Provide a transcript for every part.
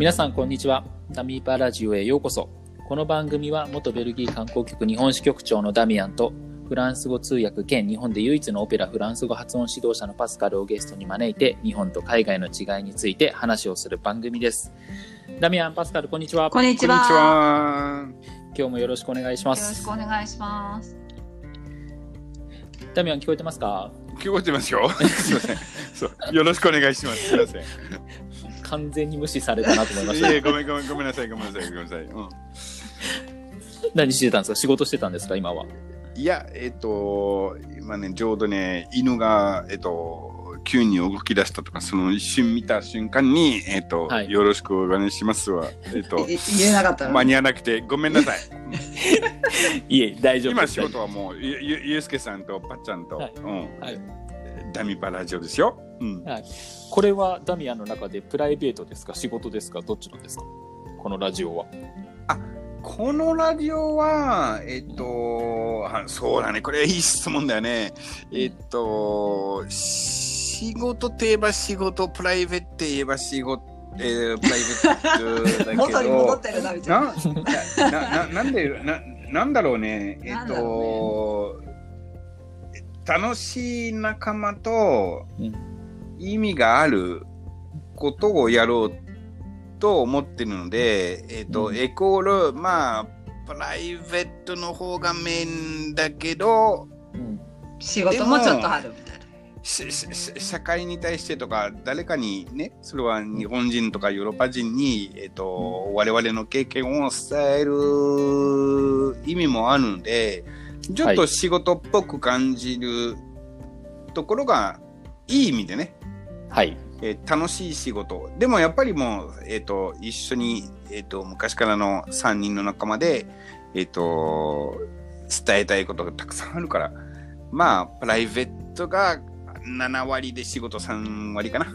皆さんこんにちはダミーパラジオへようこそこの番組は元ベルギー観光局日本支局長のダミアンとフランス語通訳兼日本で唯一のオペラフランス語発音指導者のパスカルをゲストに招いて日本と海外の違いについて話をする番組ですダミアンパスカルこんにちはこんにちは。こんにちは。今日もよろしくお願いしまよろしすくお願いします。ダミアン聞こえてますか？聞こえてますよ。すみません。そう、よろしくお願いします。すみません。い完全に無視されたなと思いました。えいえごめん、ごめん、ごめんなさい、ごめんなさい、ごめんなさい。うん、何してたんですか？仕事してたんですか？今は。いや、えっ、と、今ね、ちょうどね、犬が、えっ、と、急に動き出したとか、その一瞬見た瞬間に、えっ、と、はい。よろしくお願いしますわ。えっ、と、い 言えなかったの？間に合わなくて、ごめんなさい。いえ大丈夫です。今仕事はもう、ゆ、ゆゆうすけさんとぱっちゃんと、はい。うん、はい。ダミパラジオですよ。うん。はい、これはダミアンの中でプライベートですか？仕事ですか？どっちなんですか？このラジオは。このラジオは、えっと、あそうだね、これいい質問だよね。えっと、仕事といえば仕事、プライベートといえば仕事、えー、プライベートだけど、元に戻ってるなみたいな。ななななんでな、なんだろうね、えっと、楽しい仲間とうん意味があることをやろうと思ってるので、えっと、うん。エコール、まあ、プライベートの方がメインだけど、うん仕事もちょっとあるみたいな。社会に対してとか誰かにねそれは日本人とかヨーロッパ人に、えっと我々の経験を伝える意味もあるのでちょっと仕事っぽく感じるところがいい意味でね、はい。えー楽しい仕事でもやっぱりもう、えっと一緒に、えっと昔からの3人の仲間で、えっと伝えたいことがたくさんあるからまあプライベートが7割で仕事3割かな。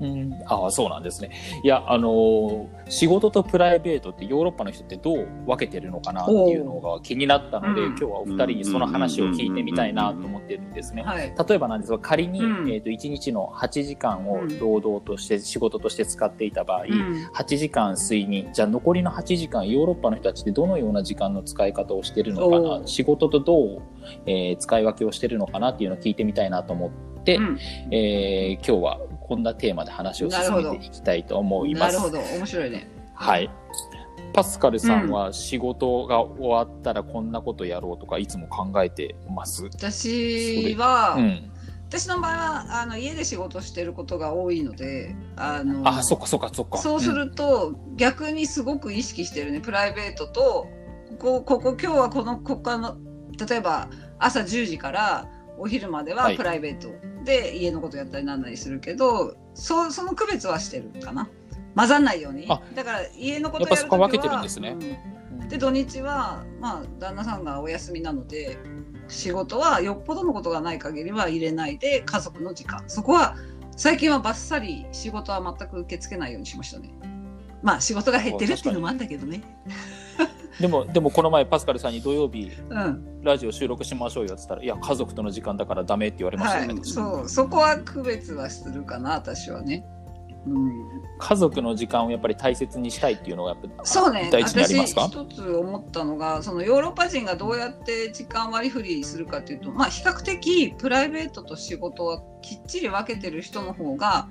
うん、ああ、そうなんですね。いや、あのー仕事とプライベートってヨーロッパの人ってどう分けてるのかなっていうのが気になったので、うん。今日はお二人にその話を聞いてみたいなと思ってるんですね。はい。例えばなんですが、仮に、うん。えっ、と、1日の8時間を労働として、仕事として使っていた場合、うん。8時間睡眠じゃあ残りの8時間ヨーロッパの人たちってどのような時間の使い方をしてるのかおなー。仕事とどう、えー使い分けをしてるのかなっていうのを聞いてみたいなと思って、うん。えー今日はこんなテーマで話を進めていきたいと思います。なるほど。面白いね。はい。パスカルさんは仕事が終わったらこんなことやろうとかいつも考えてます？私は、うん。私の場合はあの家で仕事してることが多いので、あのあ、そっかそっかそっか。そうすると、逆にすごく意識してるねプライベートとここここ今日はこのここの例えば朝10時からお昼までははいプライベートで家のことやったりなんなりするけど、そうその区別はしてるかな。混ざんないように。あだから家のことやるときはそこ分けてるんですね。うん。で土日はまあ旦那さんがお休みなので仕事はよっぽどのことがない限りは入れないで家族の時間。そこは最近はバッサリ仕事は全く受け付けないようにしましたね。まあ仕事が減ってるっていうのもあるんだけどねでも、でもこの前パスカルさんに土曜日うん。ラジオ収録しましょうよって言ったら、いや、家族との時間だからダメって言われました。よね。はい。そう。そこは区別はするかな私はね。うん。家族の時間をやっぱり大切にしたいっていうのがやっぱそうね。第一にあり私ますか？一つ思ったのがそのヨーロッパ人がどうやって時間割り振りするかっていうとまあ比較的プライベートと仕事はきっちり分けてる人の方が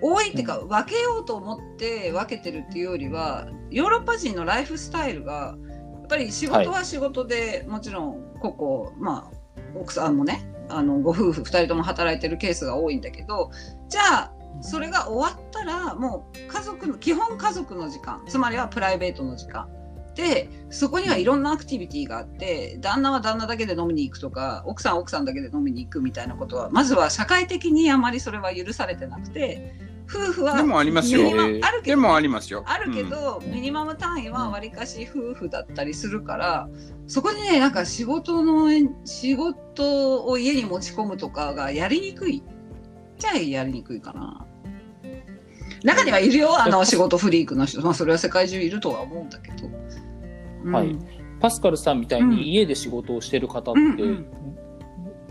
多いっていうか、分けようと思って分けてるっていうよりはヨーロッパ人のライフスタイルがやっぱり仕事は仕事で、もちろん個々まあ奥さんもねあのご夫婦2人とも働いてるケースが多いんだけどじゃあそれが終わったらもう家族の基本家族の時間つまりはプライベートの時間。でそこにはいろんなアクティビティがあって旦那は旦那だけで飲みに行くとか奥さんは奥さんだけで飲みに行くみたいなことはまずは社会的にあまりそれは許されてなくて夫婦はでもありますよ。あるけどでもありますよ。あるけど、ミニマム単位はわりかし夫婦だったりするから、そこにねなんか仕事の仕事を家に持ち込むとかがやりにくいじゃあやりにくいかな。中にはいるよあの仕事フリークの人、まあ、それは世界中いるとは思うんだけど、うん。はい。パスカルさんみたいに家で仕事をしてる方って、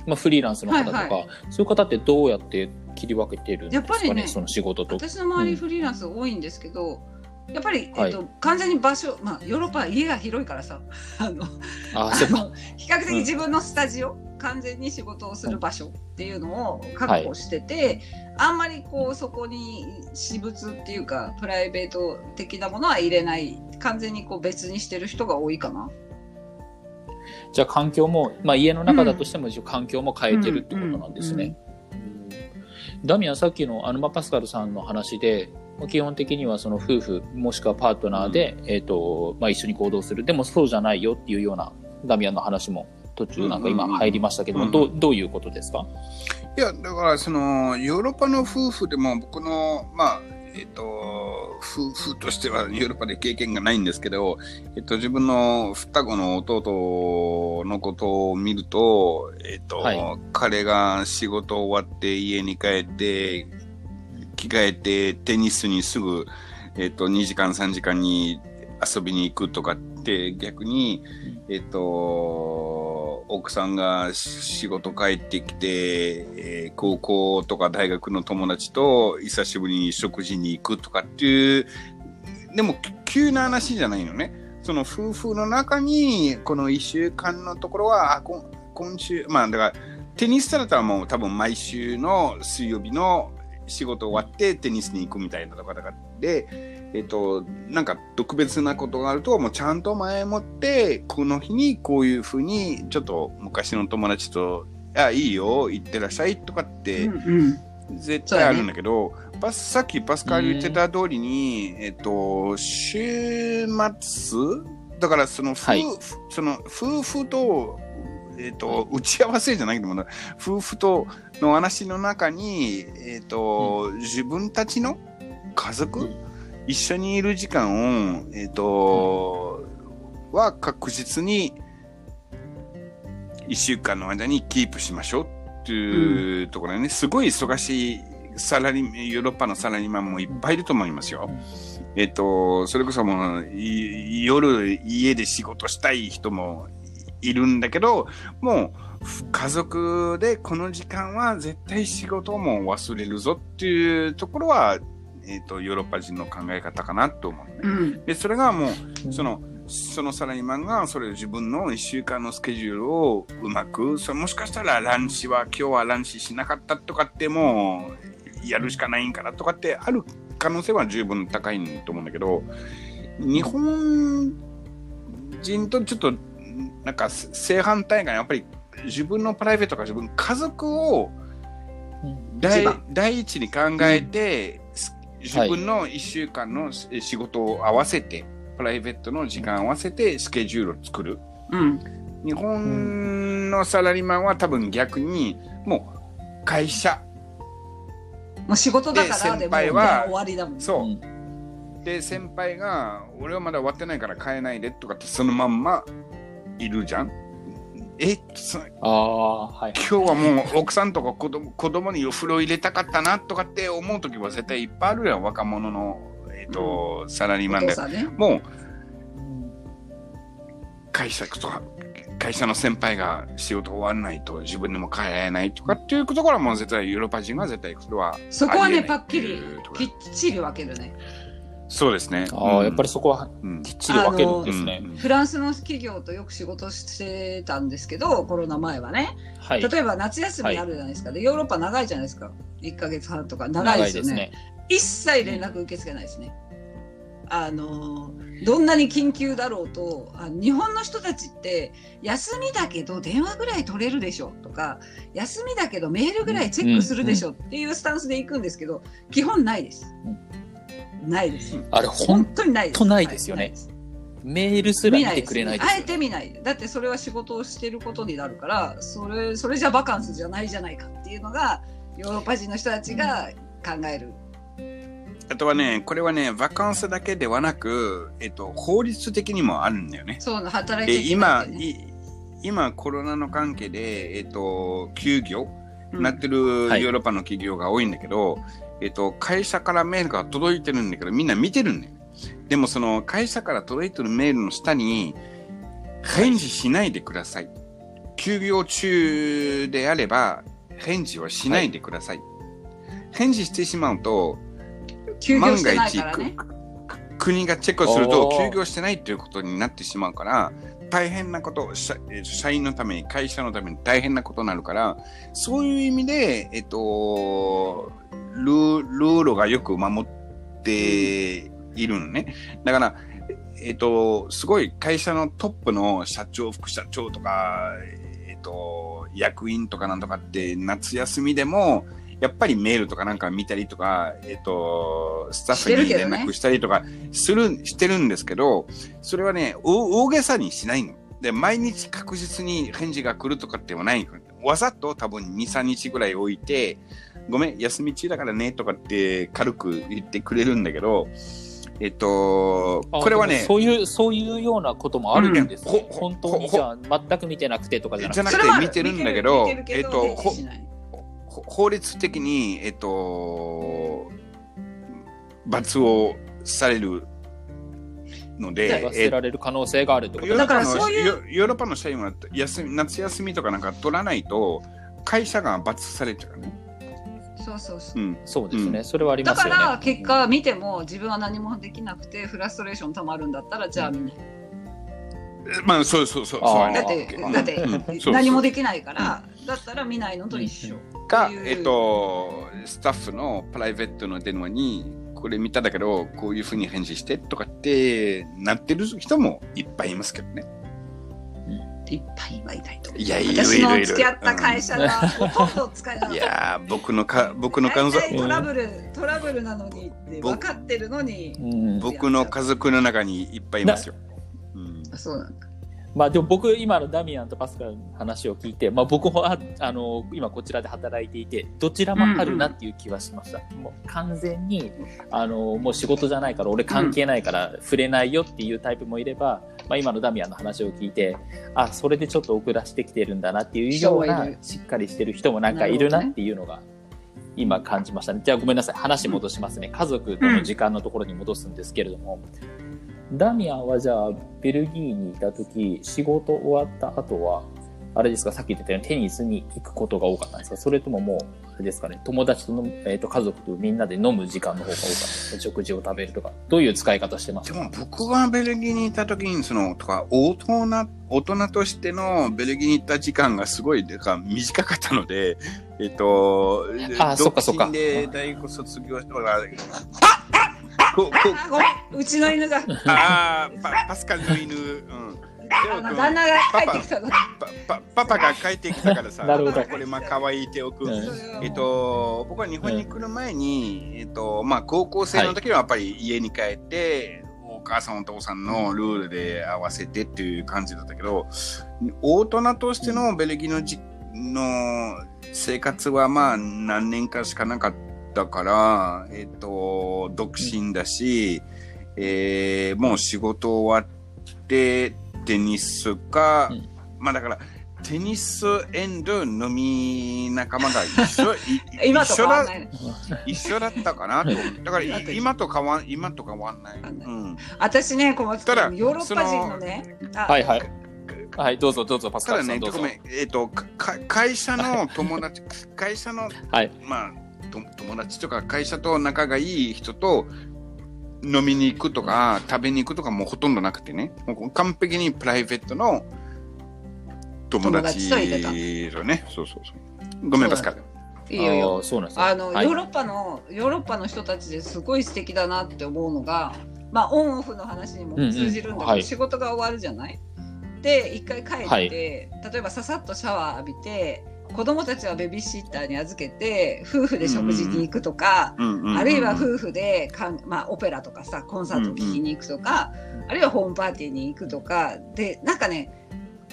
まあ、フリーランスの方とか、はいはそういう方ってどうやって切り分けてるんですかねねその仕事と。私の周りうんフリーランス多いんですけど、やっぱり、はいえっと、完全に場所、まあ、ヨーロッパは家が広いからさ あのああ、そうか。あの比較的自分のスタジオ、完全に仕事をする場所っていうのを確保してて、あんまりこうそこに私物っていうかプライベート的なものは入れない完全にこう別にしてる人が多いかな。じゃあ環境も、まあ家の中だとしても一応環境も変えてるってことなんですね。ダミアンさっきのアヌマ・パスカルさんの話で、まあ基本的にはその夫婦もしくはパートナーで、えっ、と、まあ一緒に行動する。でもそうじゃないよっていうようなダミアンの話も途中なんか今入りましたけども、うんどう、どういうことですか？いや、だから、その、ヨーロッパの夫婦でも、僕の、まあ、えっ、と、夫婦としてはヨーロッパで経験がないんですけど、えっ、と、自分の双子の弟のことを見ると、えっ、と、はい。彼が仕事終わって家に帰って、着替えてテニスにすぐ、えっ、と、2時間3時間に遊びに行くとかって逆に、えっ、と、奥さんが仕事帰ってきて、えー高校とか大学の友達と久しぶりに食事に行くとかっていう、でも急な話じゃないのね。その夫婦の中に、この1週間のところは、今週、まあだから、テニスだったらもう多分毎週の水曜日の仕事終わってテニスに行くみたいなとかだからで、えっ、と、なんか特別なことがあると、もうちゃんと前もって、この日にこういうふうに、ちょっと昔の友達と、あ、いいよ、行ってらっしゃいとかって、うん絶対あるんだけど、パスさっきパスカル言ってた通りに、えっと、週末だからその夫,、はい。その夫婦と、えっと、打ち合わせじゃないけども夫婦との話の中に、えっと自分たちの家族、うん一緒にいる時間を、えっとは確実に1週間の間にキープしましょうっていうところでね、すごい忙しいサラリー、ヨーロッパのサラリーマンもいっぱいいると思いますよ。えっと、それこそもう、夜家で仕事したい人もいるんだけど、もう家族でこの時間は絶対仕事も忘れるぞっていうところは、えっと、ヨーロッパ人の考え方かなと思うね。うん。で、それがもう、その、そのサラリーマンがそれを自分の1週間のスケジュールをうまく、それもしかしたらランチは今日はランチしなかったとかってもうやるしかないんかなとかってある可能性は十分高いと思うんだけど、日本人とちょっとなんか正反対がやっぱり自分のプライベートか自分家族をうん。第一に考えて、す自分の1週間のし仕事を合わせて、プライベートの時間合わせてスケジュールを作る。うん日本のサラリーマンは多分逆にもう会社もう仕事だからで先輩は終わりだもんねそう、うんで先輩が「俺はまだ終わってないから帰えないで」とかってそのまんまいるじゃん。えそああ、はい。今日はもう奥さんとか子供子供にお風呂入れたかったなとかって思う時は絶対いっぱいあるやん若者の、えーとサラリーマンで。ね。もう会社とか会社の先輩が仕事終わらないと自分でも帰れないとかっていうところはもう絶対ヨーロッパ人は絶対それはそこはねパッキリきっちり分けるねそうですね。ああ、やっぱりそそこはうん。きっちり分けるんですね。フランスの企業とよく仕事してたんですけどコロナ前はね。はい。例えば夏休みあるじゃないですか、でヨーロッパ長いじゃないですか。1か月半とか長いですよね。一切連絡受け付けないですね。あのどんなに緊急だろうとあ日本の人たちって休みだけど電話ぐらい取れるでしょとか休みだけどメールぐらいチェックするでしょっていうスタンスで行くんですけど基本ないです。ないです。あれ、本本当にないです。当ないですよねはいですメールすら見てくれないですあよえて見ない。だってそれは仕事をしてることになるから、それそれじゃバカンスじゃないじゃないかっていうのがヨーロッパ人の人たちが考える。あとはねこれはねバカンスだけではなく、えっと、法律的にもあるんだよねそう働いてねい今コロナの関係で、えっと、休業うんなってるヨはいーロッパの企業が多いんだけど、えっと、会社からメールが届いてるんだけど、みんな見てるんだよ。でもその会社から届いてるメールの下に、返事しないでください。休業中であれば、返事はしないでください。返事してしまうと、万が一。国がチェックすると休業してないっていうことになってしまうから大変なこと社社員のために会社のために大変なことになるからそういう意味で、えっと、ルールがよく守っているのね。だから、えっと、すごい会社のトップの社長、副社長とか、えっと、役員とかなんとかって夏休みでも、やっぱりメールとかなんか見たりとか、えっと、スタッフに連絡したりとかする、してるんですけど、それはね、お大げさにしないの。で、毎日確実に返事が来るとかってはないの。わざと多分2、3日ぐらい置いて、ごめん、休み中だからね、とかって軽く言ってくれるんだけど、えっと、あこれはねそういう、そういうようなこともあるんですね。うんほ本当にじゃあ、全く見てなくてとかじゃなくて。じゃなくて見てるんだけど見てる見てるえっと法律的に、えっと、罰をされるので、忘れられる可能性があるってこと？だからそういうヨヨーロッパの社員は休み夏休みとかなんか取らないと会社が罰されちゃうね。そうそうそう。うん。そうですね、うん。それはありだますよね。から結果見ても自分は何もできなくてフラストレーションたまるんだったらじゃあみん。なまあ、そうそうそう。そうねだってうん。だって何もできないからだったら見ないのと一緒かえっと、スタッフのプライベートの電話に、これ見ただけど、こういうふうに返事してとかってなってる人もいっぱいいますけどね。いっぱいはいないと。いやいる私いるいる。の付き合った会社がほとんど使えなかったいやー、僕のか、僕の彼女、トラブルトラブルなのにって分かってるのにうん。僕の家族の中にいっぱいいますよ。うん。あそうなんだまあでも僕今のダミアンとパスカルの話を聞いて、まあ、僕もああの今こちらで働いていてどちらもあるなっていう気はしました、もう完全にあのもう仕事じゃないから俺関係ないから触れないよっていうタイプもいれば、まあ、今のダミアンの話を聞いてあそれでちょっと遅らしてきてるんだなっていうようなしっかりしてる人もなんかいるなっていうのが今感じましたね。じゃあごめんなさい。話戻しますね。家族との時間のところに戻すんですけれども、ダミアンはじゃあベルギーにいた時仕事終わった後はあれですかさっき言ってたようにテニスに行くことが多かった。んですかそれとももうあれですかね友達との、えー、と家族とみんなで飲む時間の方が多かった。ですか食事を食べるとか。どういう使い方してます？かでも僕がベルギーにいた時に、その、とか、大人、大人としてのベルギーに行った時間がすごい、だから短かったので、えっと、あそっかそっか。で大学卒業したら、ここあごめん。うちの犬が。あーパパスカルの犬、うん、旦那が帰ってきたのパパパパが帰ってきたからさ、なるほど。これまあ可愛い手を置く。うん。えっと、僕は日本に来る前に、えっと、まあ、高校生の時はやっぱり家に帰って、お母さんお父さんのルールで合わせてっていう感じだったけど、大人としてのベルギーのじの生活はまあ何年かしかなかったから、えっと、独身だし、えーもう仕事終わってテニスか、うん。まあだから、テニスエンド飲み仲間が一緒 い今と一緒だ変わんない。一緒だったかなと。だから今と変わん今と変わんない。うん。私ね小松ただ君ヨーロッパ人のねあはいはい。はいどうぞどうぞパスカルさんどうぞ。ごめん、えっ、と、か会社の友達、会社の、はい。まあ、と友達とか会社と仲がいい人と飲みに行くとか食べに行くとかもうほとんどなくてね、もう完璧にプライベートの友達とね、そうそうそう。ごめん、パスカル。いいよいいよ。そうなんですね。あの、はい。ヨーロッパのヨーロッパの人たちですごい素敵だなって思うのが、まあ、オンオフの話にも通じるんだけど、うんうんはい。仕事が終わるじゃない？で一回帰って、はい。例えばささっとシャワー浴びて子供たちはベビーシッターに預けて夫婦で食事に行くとか、うんうんうんうんあるいは夫婦でかん、まあ、オペラとかさコンサートを聴きに行くとか、あるいはホームパーティーに行くとか。でなんかね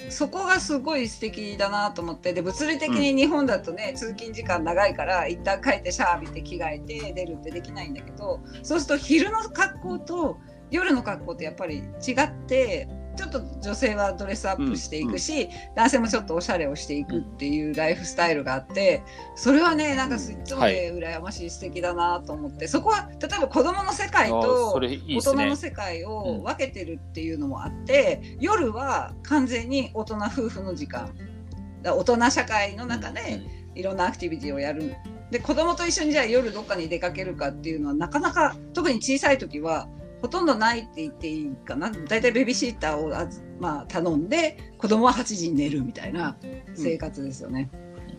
そこがすごい素敵だなと思ってで物理的に日本だとね、通勤時間長いから一旦帰ってシャワー浴びて着替えて出るってできないんだけどそうすると昼の格好と夜の格好ってやっぱり違ってちょっと女性はドレスアップしていくし、男性もちょっとおしゃれをしていくっていうライフスタイルがあってそれはねなんかいつもね羨ましい素敵だなと思って。そこは例えば子供の世界と大人の世界を分けてるっていうのもあって、夜は完全に大人夫婦の時間。大人社会の中でいろんなアクティビティをやる。で子供と一緒にじゃあ夜どっかに出かけるかっていうのはなかなか特に小さい時はほとんどないって言っていいかな大体ベビーシッターをあず、まあ、頼んで子供は8時に寝るみたいな生活ですよね。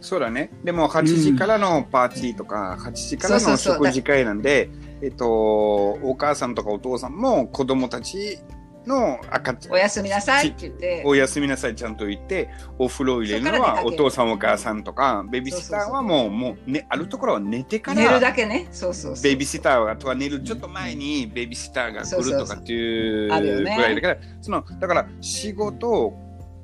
そうだね。でも8時からのパーティーとか、8時からの食事会なんで、えっと、お母さんとかお父さんも子供たちの赤ちゃん。おやすみなさいって言って。おやすみなさいちゃんと言って、お風呂入れるのはお父さんお母さんとか、ベビーシッターはもう、もう、ね、あるところは寝てか寝るら、だけね。そうそうそう。ベビーシッターとか寝るちょっと前にベビーシッターが来るとかっていうぐらいだから、その、だから仕事、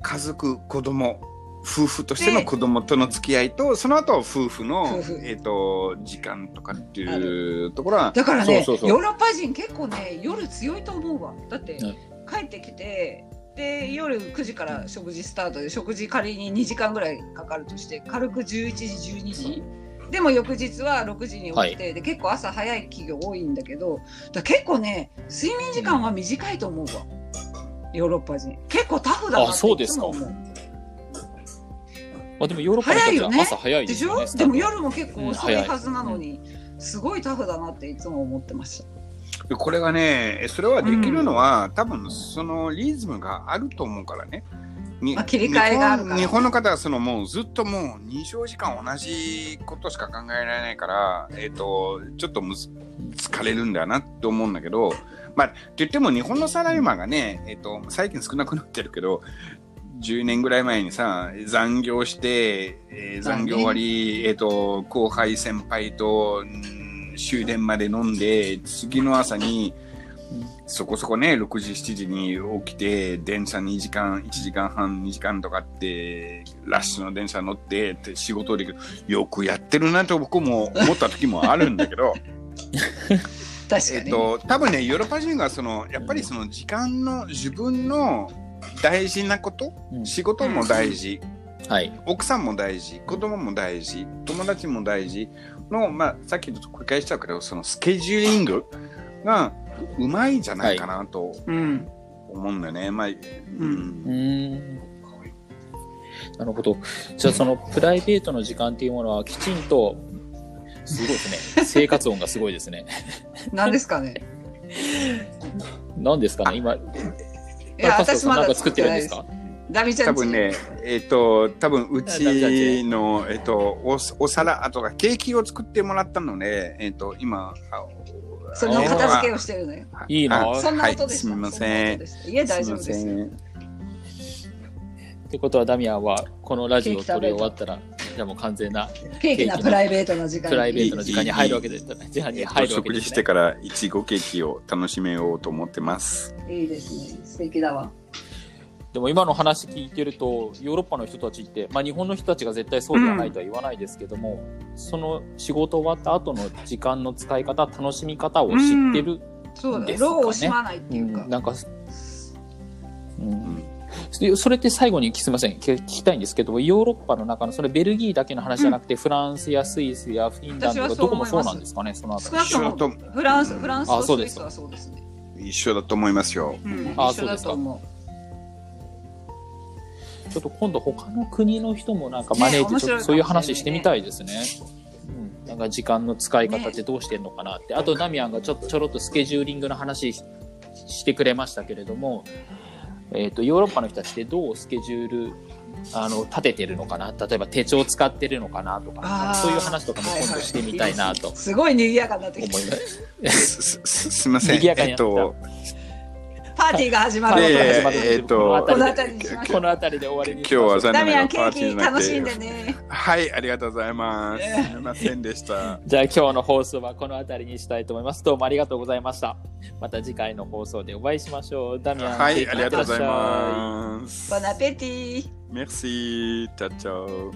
家族、子供、夫婦としてので子供との付き合いと、その後夫婦の夫婦。えっ、と、時間とかっていうところは、だからねそうそうそう。ヨーロッパ人結構ね夜強いと思うわ。だって、うん帰ってきてで夜9時から食事スタートで食事仮に2時間ぐらいかかるとして軽く11時12時。でも翌日は6時に起きて、で結構朝早い企業多いんだけどだ結構ね睡眠時間は短いと思うわ。ヨーロッパ人。結構タフだなってあそうですか。いつも思うあでもヨーロッパ早いよね。は朝早いでしょ？でも夜も結構うん遅いはずなのに、すごいタフだなっていつも思ってました。これがね、それはできるのは、多分そのリズムがあると思うからね。にまあ切り替えがあるから。日本日本の方はそのもうずっともう24時間同じことしか考えられないから、えっ、と、ちょっとむず疲れるんだなって思うんだけど、まあ、って言っても日本のサラリーマンがね、えっ、と、最近少なくなってるけど、10年ぐらい前にさ、残業して、えー残業終わり、えっ、と、後輩先輩と、うん終電まで飲んで、次の朝に、そこそこね、6時、7時に起きて、電車2時間、1時間半、2時間とかって、ラッシュの電車乗って、って仕事できる。よくやってるなと僕も思った時もあるんだけど、確かに。えっと、多分ね、ヨーロッパ人がその、やっぱりその時間の、自分の大事なこと、うん。仕事も大事、はい。奥さんも大事、子供も大事、友達も大事の、まあ、さっきちょっと繰り返しちゃうけど、そのスケジューリングがうまいんじゃないかなとうん。思うんだよね。まあ、うん。うーん。なるほど。じゃあそのプライベートの時間っていうものはきちんと、すごいですね。生活音がすごいですね。何ですかね？何ですかね？今、いや、パスタ私まださんなんか作ってるんですか？ダミちゃんち？多分ね、えっ、と、多分うちの、えっ、と、お、お皿、あとはケーキを作ってもらったので、えっ、と、今、あその片付けをしてるのよ。いいなあそんな音でした。はいすみませんいえ、大丈夫ですす。いませんってことはダミアンはこのラジオを撮り終わったら、じゃあもう完全なケーキなプライベートの時間に。プライベートの時間に入るわけです。時間に入るわけ食事してですね。からいちごケーキを楽しめようと思ってます。いいですね。素敵だわ。でも今の話聞いてると、ヨーロッパの人たちって、まあ日本の人たちが絶対そうではないとは言わないですけども、その仕事終わった後の時間の使い方、楽しみ方を知ってる。そうだね？ですかね労を惜しまないっていうかうん、。なんか、うん。でそれって最後にすみません？聞聞きたいんですけどヨーロッパの中のそれベルギーだけの話じゃなくて、フランスやスイスやフィンランドがどこもそうなんですかね？そのあたり少なくと一緒だともフランス、フランスあそうですとスイスはそうですね。一緒だと思いますよ。うん、あ一緒だと思ちょっと今度他の国の人もなんか招いてねちょっとそういう話してみたいですね。うん、なんか時間の使い方ってどうしてんのかなって、あとダミアンがちょっとちょろっとスケジューリングの話ししてくれましたけれども、えっとヨーロッパの人たちってどうスケジュールあの立ててるのかな？例えば手帳使ってるのかなとかそういう話とかも今度してみたいなとう。すごい賑やかになってき思いてま。す。すすすみません。賑やかにえっと、パーティーが始まるえーえーとこの辺りでしましょうこの辺りで終わりにし今日はダミアンケーキ楽しんでね。はい、ありがとうございます。ねすみませんでした。じゃあ今日の放送はこの辺りにしたいと思います。どうもありがとうございました。また次回の放送でお会いしましょう。ダミアン、はい、ありがとうございます。ボナペティ。Merci. Ciao, ciao.